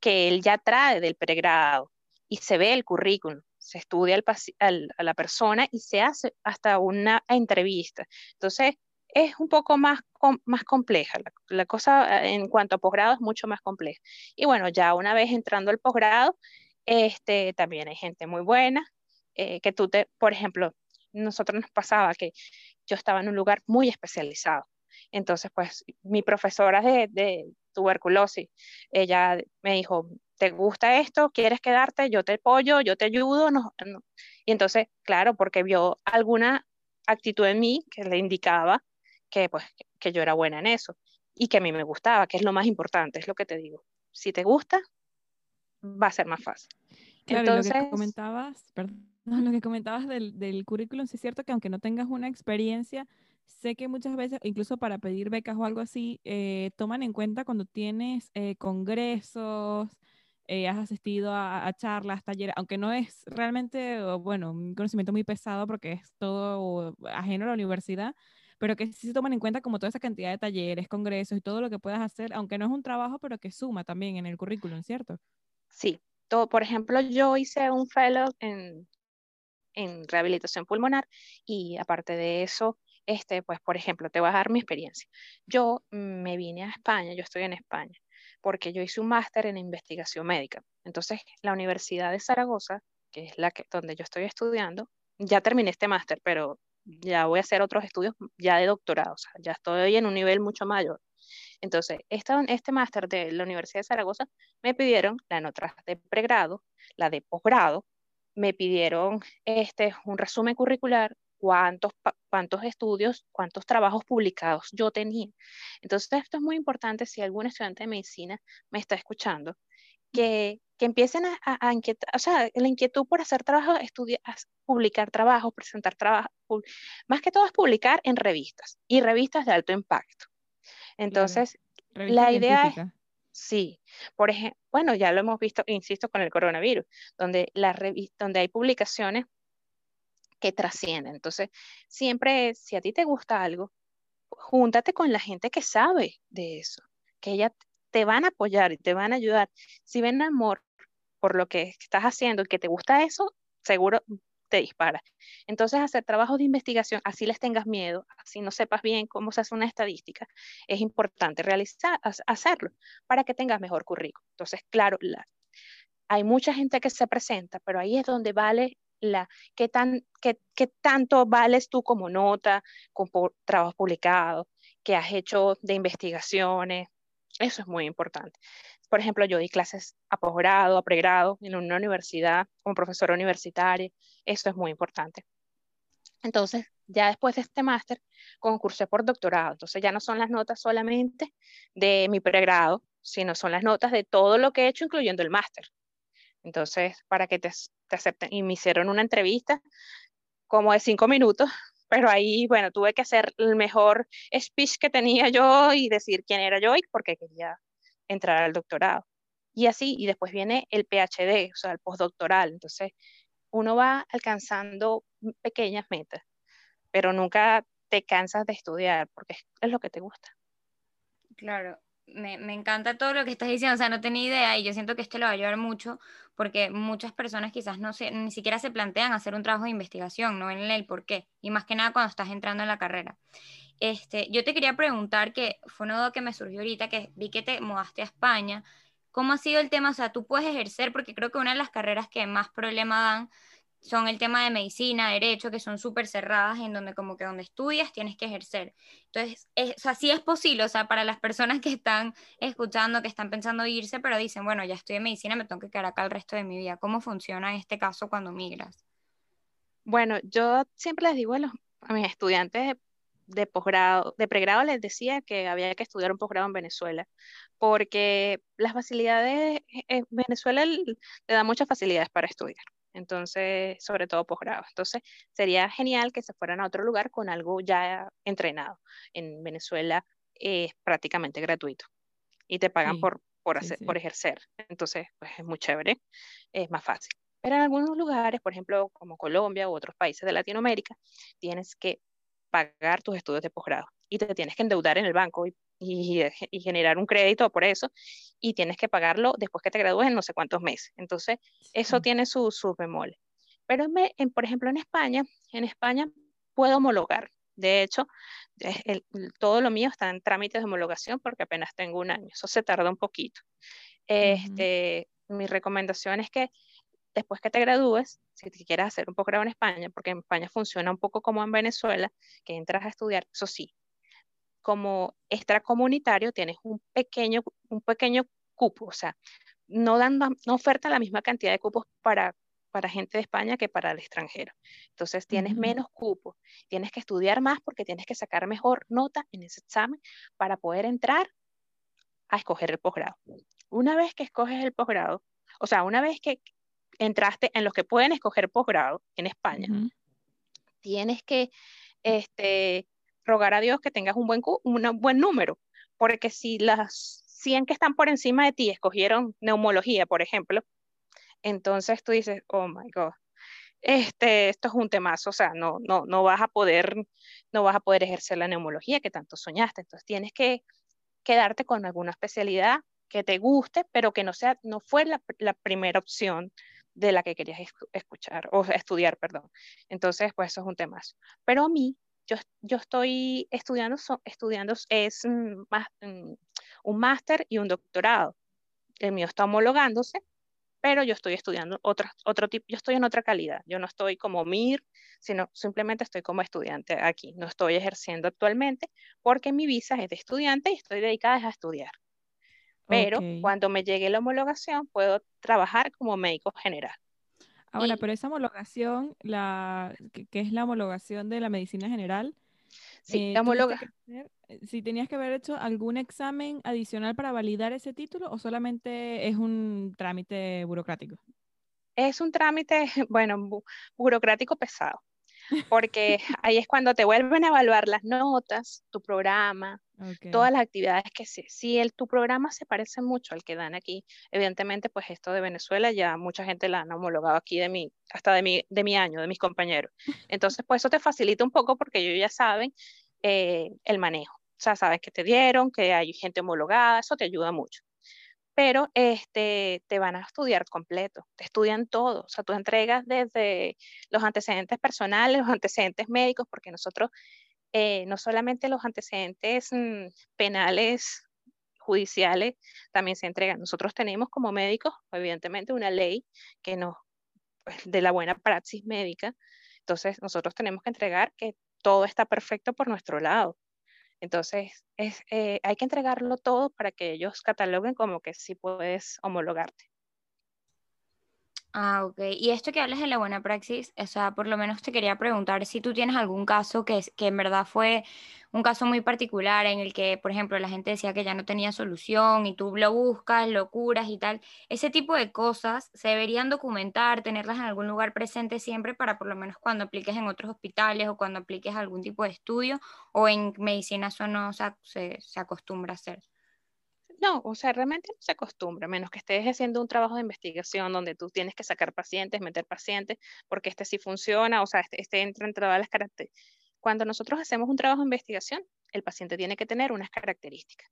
que él ya trae del pregrado y se ve el currículum se estudia a la persona y se hace hasta una entrevista. Entonces, es un poco más, más compleja. La, cosa eh, en cuanto a posgrado es mucho más compleja. Y bueno, ya una vez entrando al posgrado, este, también hay gente muy buena, eh, que tú te, por ejemplo, nosotros nos pasaba que yo estaba en un lugar muy especializado. Entonces, pues mi profesora de, de tuberculosis, ella me dijo, ¿te gusta esto? ¿Quieres quedarte? Yo te apoyo, yo te ayudo. No, Y entonces, claro, porque vio alguna actitud en mí que le indicaba que, pues, que yo era buena en eso y que a mí me gustaba, que es lo más importante, es lo que te digo. Si te gusta, va a ser más fácil. entonces, lo que comentabas, perdón, lo que comentabas del, del currículum, sí es cierto que aunque no tengas una experiencia, sé que muchas veces, incluso para pedir becas o algo así, eh, toman en cuenta cuando tienes eh, congresos, eh, has asistido a, charlas, talleres, aunque no es realmente, bueno, un conocimiento muy pesado porque es todo ajeno a la universidad, pero que sí se toman en cuenta como toda esa cantidad de talleres, congresos y todo lo que puedas hacer, aunque no es un trabajo, pero que suma también en el currículum, ¿cierto? Sí, todo, por ejemplo, yo hice un fellow en, en rehabilitación pulmonar y aparte de eso, este, pues, por ejemplo, te voy a dar mi experiencia. Yo me vine a España, yo estoy en España, porque yo hice un máster en investigación médica. Entonces, la Universidad de Zaragoza, que es la que, donde yo estoy estudiando, ya terminé este máster, pero ya voy a hacer otros estudios ya de doctorado, o sea, ya estoy en un nivel mucho mayor. Entonces, este máster de la Universidad de Zaragoza me pidieron la nota de pregrado, la de posgrado, me pidieron este, un resumen curricular, cuántos, cuántos estudios, cuántos trabajos publicados yo tenía. Entonces, esto es muy importante si algún estudiante de medicina me está escuchando, que, que empiecen a, a, inquietar, o sea, la inquietud por hacer trabajo, estudiar, publicar trabajo, presentar trabajo, más que todo es publicar en revistas y revistas de alto impacto. Entonces, la idea es, sí, por ejemplo, bueno, ya lo hemos visto, insisto, con el coronavirus, donde, la donde hay publicaciones que trascienden. Entonces, siempre, si a ti te gusta algo, júntate con la gente que sabe de eso, que ella te van a apoyar y te van a ayudar. Si ven amor por lo que estás haciendo y que te gusta eso, seguro te dispara. Entonces, hacer trabajos de investigación, así les tengas miedo, así no sepas bien cómo se hace una estadística, es importante realizar, hacerlo para que tengas mejor currículum. Entonces, claro, hay mucha gente que se presenta, pero ahí es donde vale la, qué, tan, qué, qué tanto vales tú como nota, como trabajo publicado, que has hecho de investigaciones. Eso es muy importante. Por ejemplo, yo di clases a posgrado, a pregrado, en una universidad, como profesora universitaria. Eso es muy importante. Entonces, ya después de este máster, concursé por doctorado. Entonces, ya no son las notas solamente de mi pregrado, sino son las notas de todo lo que he hecho, incluyendo el máster. Entonces, para que te, te acepten, y me hicieron una entrevista como de cinco minutos, pero ahí, bueno, tuve que hacer el mejor speech que tenía yo y decir quién era yo y por qué quería entrar al doctorado. Y así, y después viene el PhD, o sea, el postdoctoral. Entonces, uno va alcanzando pequeñas metas, pero nunca te cansas de estudiar porque es, lo que te gusta. Claro, me, me, encanta todo lo que estás diciendo, o sea, no tenía idea y yo siento que esto lo va a ayudar mucho porque muchas personas quizás no se, ni siquiera se plantean hacer un trabajo de investigación, no en el por qué, y más que nada cuando estás entrando en la carrera. Este, yo te quería preguntar, que fue una duda que me surgió ahorita, que vi que te mudaste a España. ¿Cómo ha sido el tema? O sea, tú puedes ejercer, porque creo que una de las carreras que más problema dan son el tema de medicina, derecho, que son súper cerradas, en donde como que donde estudias tienes que ejercer. Entonces, es, o es posible, o sea, para las personas que están escuchando, que están pensando irse, pero dicen, bueno, ya estoy en medicina, me tengo que quedar acá el resto de mi vida. ¿Cómo funciona en este caso cuando migras? Bueno, yo siempre les digo a, los, mis estudiantes de posgrado, de pregrado les decía que había que estudiar un posgrado en Venezuela, porque las facilidades, en Venezuela le da muchas facilidades para estudiar, entonces, sobre todo posgrado. Entonces, sería genial que se fueran a otro lugar con algo ya entrenado. En Venezuela es prácticamente gratuito y te pagan por, por, hacer, por ejercer. Entonces, pues es muy chévere, es más fácil. Pero en algunos lugares, por ejemplo, como Colombia u otros países de Latinoamérica, tienes que pagar tus estudios de posgrado y te tienes que endeudar en el banco y, y, generar un crédito por eso y tienes que pagarlo después que te gradúes en no sé cuántos meses. Entonces, eso tiene sus su bemoles. Pero, en, por ejemplo, en España, en España puedo homologar. De hecho, todo lo mío está en trámites de homologación porque apenas tengo un año. Eso se tarda un poquito. Este, Mi recomendación es que después que te gradúes, si te quieres hacer un posgrado en España, porque en España funciona un poco como en Venezuela, que entras a estudiar, eso sí, como extracomunitario tienes un pequeño, un pequeño cupo, o sea, no, dan, no ofertan la misma cantidad de cupos para, para gente de España que para el extranjero. Entonces tienes menos cupos, tienes que estudiar más porque tienes que sacar mejor nota en ese examen para poder entrar a escoger el posgrado. Una vez que escoges el posgrado, o sea, una vez que entraste en los que pueden escoger posgrado en España, tienes que este, rogar a Dios que tengas un buen, un buen número, porque si las 100 que están por encima de ti escogieron neumología, por ejemplo, entonces tú dices, oh my God, este, esto es un temazo, o sea, no, no, no vas a poder, no vas a poder ejercer la neumología que tanto soñaste, entonces tienes que quedarte con alguna especialidad que te guste, pero que no sea, no fue la, la primera opción de la que querías escuchar o estudiar, perdón. Entonces, pues eso es un tema. Pero a mí, yo, yo estoy estudiando, estudiando es más, un máster y un doctorado. El mío está homologándose, pero yo estoy estudiando otro, otro tipo, yo estoy en otra calidad. Yo no estoy como MIR, sino simplemente estoy como estudiante aquí. No estoy ejerciendo actualmente porque mi visa es de estudiante y estoy dedicada a estudiar pero cuando me llegue la homologación puedo trabajar como médico general. Ahora, pero esa homologación, la, que, es la homologación de la medicina general, Sí, eh, que hacer- eh, si tenías que haber hecho algún examen adicional para validar ese título o solamente es un trámite burocrático. Es un trámite, bueno, bu- burocrático pesado, porque ahí es cuando te vuelven a evaluar las notas, tu programa, Todas las actividades que se, si el, tu programa se parece mucho al que dan aquí, evidentemente, pues esto de Venezuela ya mucha gente la han homologado aquí de mi, hasta de mi, de mi año, de mis compañeros. Entonces, pues eso te facilita un poco porque ellos ya saben eh, el manejo. O sea, sabes que te dieron, que hay gente homologada, eso te ayuda mucho. Pero este, te van a estudiar completo, te estudian todo. O sea, tú entregas desde los antecedentes personales, los antecedentes médicos, porque nosotros eh, no solamente los antecedentes mm, penales, judiciales, también se entregan. Nosotros tenemos como médicos, evidentemente, una ley que nos, pues, de la buena praxis médica. Entonces, nosotros tenemos que entregar que todo está perfecto por nuestro lado. Entonces, es, eh, hay que entregarlo todo para que ellos cataloguen como que sí puedes homologarte. Ah, ok. Y esto que hablas de la buena praxis, o sea, por lo menos te quería preguntar si tú tienes algún caso que, que en verdad fue un caso muy particular en el que, por ejemplo, la gente decía que ya no tenía solución y tú lo buscas, lo curas y tal. Ese tipo de cosas se deberían documentar, tenerlas en algún lugar presente siempre para por lo menos cuando apliques en otros hospitales o cuando apliques algún tipo de estudio o en medicina eso no o sea, se, se acostumbra a hacer. No, o sea, realmente no se acostumbra, menos que estés haciendo un trabajo de investigación donde tú tienes que sacar pacientes, meter pacientes, porque este sí funciona, o sea, este, este entra entre todas las características. Cuando nosotros hacemos un trabajo de investigación, el paciente tiene que tener unas características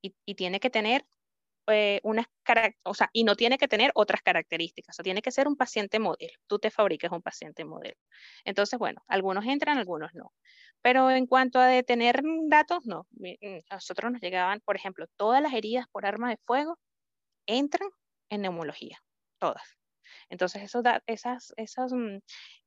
y, y tiene que tener eh, unas o sea, y no tiene que tener otras características, o sea, tiene que ser un paciente modelo. Tú te fabricas un paciente modelo. Entonces, bueno, algunos entran, algunos no. Pero en cuanto a de tener mm, datos, no. Mm, A nosotros nos llegaban, por ejemplo, todas las heridas por arma de fuego entran en neumología, todas. Entonces, esos, esas, mm,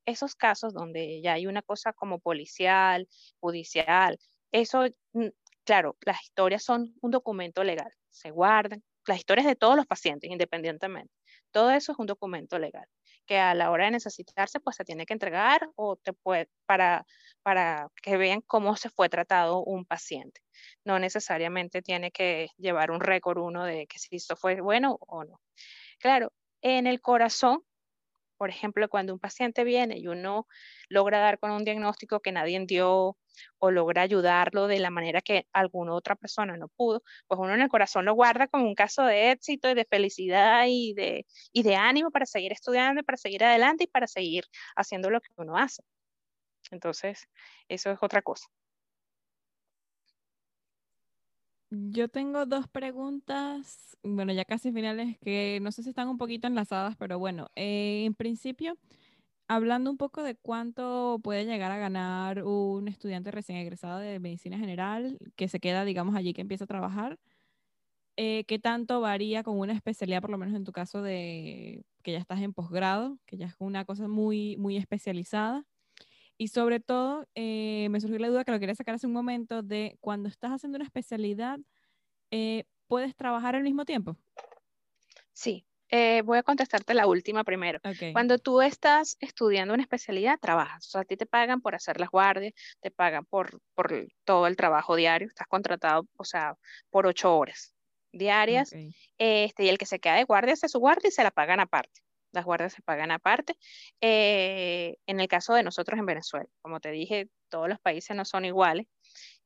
esos casos donde ya hay una cosa como policial, judicial, eso, mm, claro, las historias son un documento legal, se guardan, las historias de todos los pacientes, independientemente. Todo eso es un documento legal, que a la hora de necesitarse, pues se tiene que entregar o te puede, para, para que vean cómo se fue tratado un paciente. No necesariamente tiene que llevar un récord uno de que si esto fue bueno o no. Claro, en el corazón, por ejemplo, cuando un paciente viene y uno logra dar con un diagnóstico que nadie dio o logra ayudarlo de la manera que alguna otra persona no pudo, pues uno en el corazón lo guarda como un caso de éxito y de felicidad y de, ánimo para seguir estudiando, para seguir adelante y para seguir haciendo lo que uno hace. Entonces, eso es otra cosa. Yo tengo dos preguntas, bueno, ya casi finales, que no sé si están un poquito enlazadas, pero bueno, eh, en principio, hablando un poco de cuánto puede llegar a ganar un estudiante recién egresado de medicina general, que se queda, digamos, allí que empieza a trabajar, eh, ¿qué tanto varía con una especialidad, por lo menos en tu caso de que ya estás en posgrado, que ya es una cosa muy, muy especializada? Y sobre todo, eh, me surgió la duda que lo quería sacar hace un momento de cuando estás haciendo una especialidad, eh, ¿puedes trabajar al mismo tiempo? Sí, eh, voy a contestarte la última primero. Cuando tú estás estudiando una especialidad, trabajas. O sea, a ti te pagan por hacer las guardias, te pagan por, por todo el trabajo diario. Estás contratado, o sea, por ocho horas diarias. Este, y el que se queda de guardia hace su guardia y se la pagan aparte. Las guardias se pagan aparte. Eh, en el caso de nosotros en Venezuela, como te dije, todos los países no son iguales.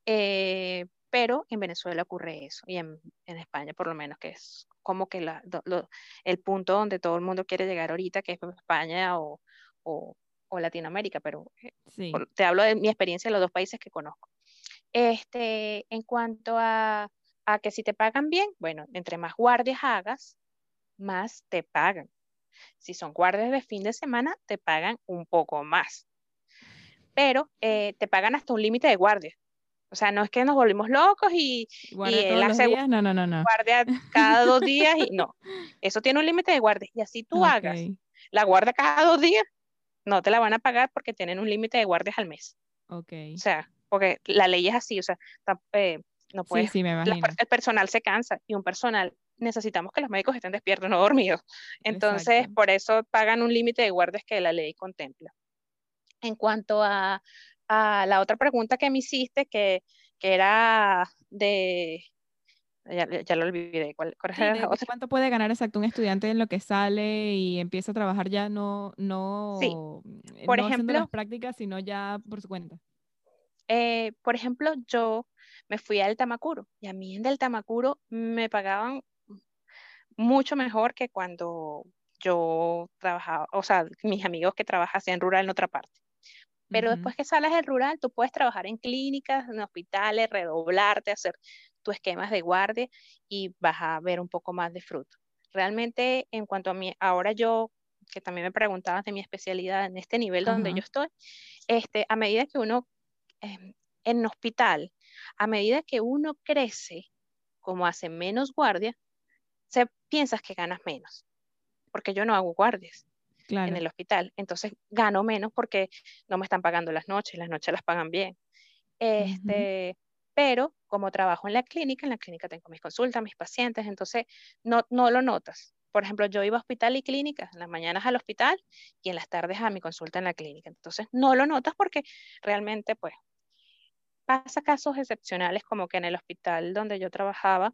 eh, pero en Venezuela ocurre eso, y en, en España por lo menos, que es como que la, do- lo- el punto donde todo el mundo quiere llegar ahorita, que es España o, o- o Latinoamérica, pero eh, Sí. por- te hablo de mi experiencia en los dos países que conozco. Este, en cuanto a, a que si te pagan bien, bueno, entre más guardias hagas, más te pagan. Si son guardias de fin de semana, te pagan un poco más, pero eh, te pagan hasta un límite de guardia. O sea, no es que nos volvimos locos y, ¿Guardia él todos los hace días? No, no, no, no. guardia cada dos días y no. Eso tiene un límite de guardia. Y así tú hagas la guardia cada dos días, no te la van a pagar porque tienen un límite de guardias al mes. ok. O sea, porque la ley es así, o sea, eh, no puedes, sí, me la- imagino. el personal se cansa y un personal necesitamos que los médicos estén despiertos, no dormidos. Entonces, Exacto. por eso pagan un límite de guardias que la ley contempla. En cuanto a, a la otra pregunta que me hiciste, que, que era de, ya, ya lo olvidé, ¿cuál, cuál Sí, de-? ¿Cuánto puede ganar exacto un estudiante en lo que sale y empieza a trabajar ya no, no, Sí, eh, por no haciendo las ejemplo, prácticas, sino ya por su cuenta? eh, por ejemplo, yo me fui al Tamacuro y a mí en el Tamacuro me pagaban mucho mejor que cuando yo trabajaba, o sea, mis amigos que trabajan en rural en otra parte. Pero después que sales del rural, tú puedes trabajar en clínicas, en hospitales, redoblarte, hacer tus esquemas de guardia y vas a ver un poco más de fruto. Realmente, en cuanto a mí, ahora yo, que también me preguntabas de mi especialidad en este nivel donde yo estoy, este, a medida que uno, em, en hospital, a medida que uno crece, como hace menos guardia, se piensas que ganas menos, porque yo no hago guardias en el hospital. Entonces gano menos porque no me están pagando las noches, las noches las pagan bien. Este, pero como trabajo en la clínica, en la clínica tengo mis consultas, mis pacientes, entonces no, no lo notas. Por ejemplo, yo iba a hospital y clínica, en las mañanas al hospital y en las tardes a mi consulta en la clínica. Entonces no lo notas porque realmente pues pasa casos excepcionales como que en el hospital donde yo trabajaba,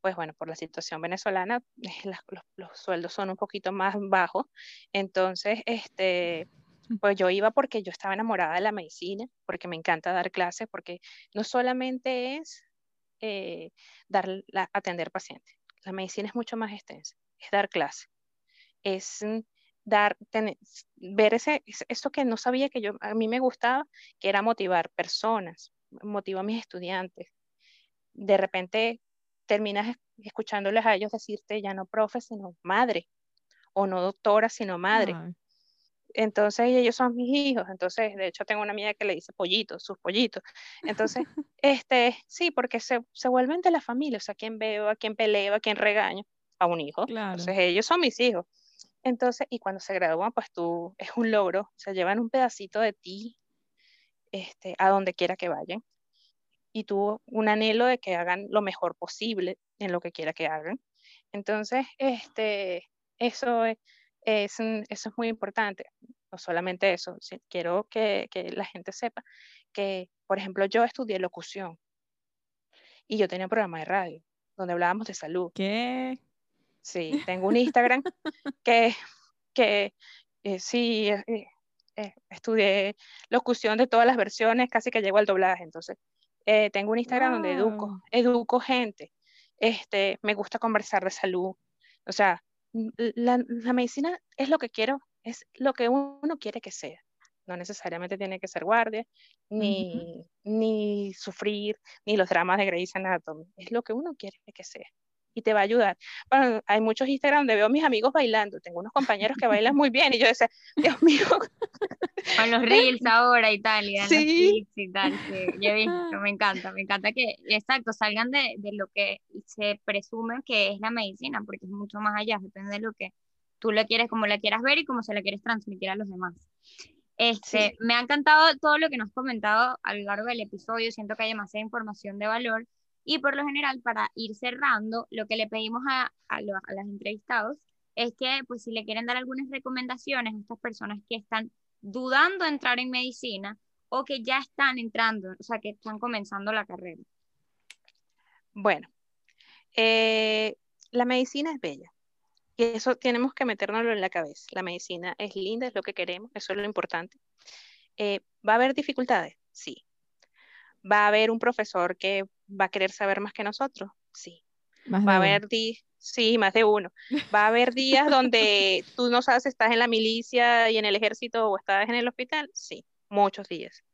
pues bueno, por la situación venezolana, las- los, los sueldos son un poquito más bajos. Entonces, este, pues yo iba porque yo estaba enamorada de la medicina, porque me encanta dar clases, porque no solamente es eh, dar la- atender pacientes, la medicina es mucho más extensa, es dar clases, es mm, dar, tener- ver ese, es- eso que no sabía que yo, a mí me gustaba, que era motivar personas, motivar a mis estudiantes. De repente terminas es- escuchándoles a ellos decirte ya no profe, sino madre, o no doctora, sino madre. Ay, Entonces ellos son mis hijos. Entonces, de hecho, tengo una amiga que le dice pollitos, sus pollitos. Entonces, este, sí, porque se, se vuelven de la familia, o sea, a quién veo, a quién peleo, a quién regaño, a un hijo. claro. Entonces, ellos son mis hijos. Entonces, y cuando se gradúan, pues tú, es un logro, se llevan un pedacito de ti, este, a donde quiera que vayan. Y tú un anhelo de que hagan lo mejor posible en lo que quiera que hagan. Entonces, este, eso es, es, eso es muy importante. No solamente eso, quiero que, que la gente sepa que, por ejemplo, yo estudié locución y yo tenía un programa de radio donde hablábamos de salud. ¿Qué? Sí, tengo un Instagram que, que eh, sí, eh, eh, estudié locución de todas las versiones, casi que llego al doblaje. Entonces, eh, tengo un Instagram donde educo, Wow. educo gente. Este, me gusta conversar de salud. O sea, la, la medicina es lo que quiero, es lo que uno quiere que sea. No necesariamente tiene que ser guardia, ni, ni sufrir, ni los dramas de Grey's Anatomy. Es lo que uno quiere que sea. Y te va a ayudar. Bueno, hay muchos Instagram donde veo a mis amigos bailando. Tengo unos compañeros que bailan muy bien y yo decía, Dios mío, Con los reels ahora y tal, y los Sí. tips y tal, sí, yo he visto, me encanta, me encanta que, exacto, salgan de, de lo que se presume que es la medicina, porque es mucho más allá, depende de lo que tú le quieres, como la quieras ver y cómo se la quieres transmitir a los demás. Este, Sí. me ha encantado todo lo que nos has comentado a lo largo del episodio, siento que hay demasiada información de valor y por lo general para ir cerrando, lo que le pedimos a, a, los, a los entrevistados es que pues si le quieren dar algunas recomendaciones a estas personas que están dudando de entrar en medicina o que ya están entrando, o sea, que están comenzando la carrera. Bueno, eh, la medicina es bella y eso tenemos que metérnoslo en la cabeza. La medicina es linda, es lo que queremos, eso es lo importante. Eh, ¿Va a haber dificultades? Sí. ¿Va a haber un profesor que va a querer saber más que nosotros? Sí. Más Va a haber días, sí, más de uno. Va a haber días donde tú no sabes si estás en la milicia y en el ejército o estás en el hospital. Sí, muchos días.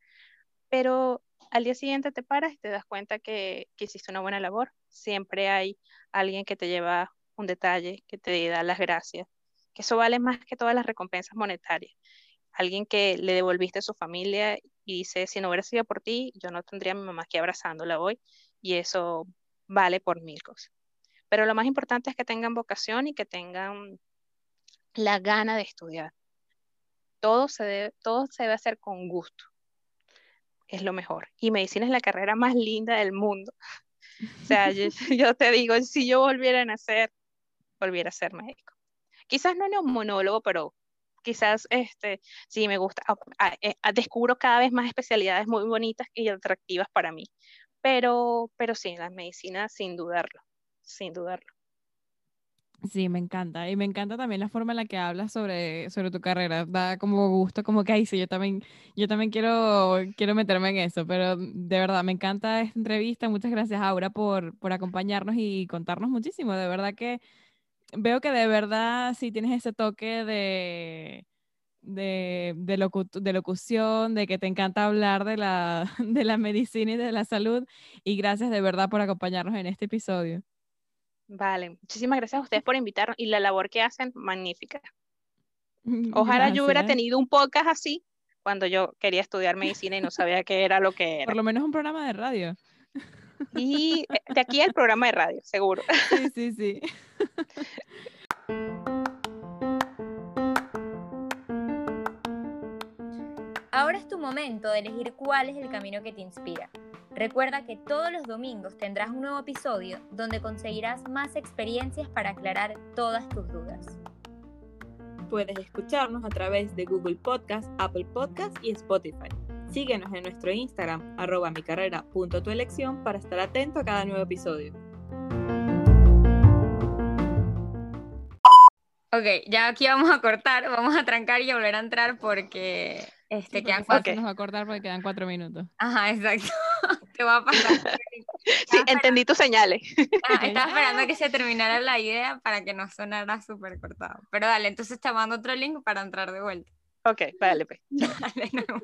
Pero al día siguiente te paras y te das cuenta que, que hiciste una buena labor. Siempre hay alguien que te lleva un detalle, que te da las gracias, que eso vale más que todas las recompensas monetarias. Alguien que le devolviste a su familia y dice, si no hubiera sido por ti, yo no tendría a mi mamá aquí abrazándola hoy, y eso vale por mil cosas. Pero lo más importante es que tengan vocación y que tengan la gana de estudiar. Todo se debe, todo se debe hacer con gusto. Es lo mejor. Y medicina es la carrera más linda del mundo. O sea, yo, yo te digo, si yo volviera a nacer, volviera a ser médico. Quizás no neumonólogo, pero quizás este, sí me gusta, ah, eh, ah, descubro cada vez más especialidades muy bonitas y atractivas para mí. Pero, pero sí, la medicina sin dudarlo, sin dudarlo. Sí, me encanta. Y me encanta también la forma en la que hablas sobre, sobre tu carrera. Da como gusto, como que, ay, sí, yo también, yo también quiero, quiero meterme en eso. Pero de verdad, me encanta esta entrevista. Muchas gracias, Aura, por, por acompañarnos y contarnos muchísimo. De verdad que veo que de verdad sí tienes ese toque de, de, de, locución, de que te encanta hablar de la, de la medicina y de la salud. Y gracias de verdad por acompañarnos en este episodio. Vale, muchísimas gracias a ustedes por invitarnos y la labor que hacen, magnífica. Ojalá yo hubiera tenido un podcast así cuando yo quería estudiar medicina y no sabía qué era lo que era. Por lo menos un programa de radio. Y eh, de aquí el programa de radio, seguro. Sí, sí, sí. Ahora es tu momento de elegir cuál es el camino que te inspira. Recuerda que todos los domingos tendrás un nuevo episodio donde conseguirás más experiencias para aclarar todas tus dudas. Puedes escucharnos a través de Google Podcast, Apple Podcast y Spotify. Síguenos en nuestro Instagram, arroba mi para estar atento a cada nuevo episodio. Ok, ya aquí vamos a cortar, vamos a trancar y volver a entrar porque este, quedan cuatro. Nos va a cortar porque quedan cuatro minutos. Ajá, exacto. Te va a pasar. sí, entendí tus señales. Ah, estaba esperando que se terminara la idea para que no sonara súper cortado. Pero dale, entonces te mando otro link para entrar de vuelta. Ok, vale, pues. Dale, no,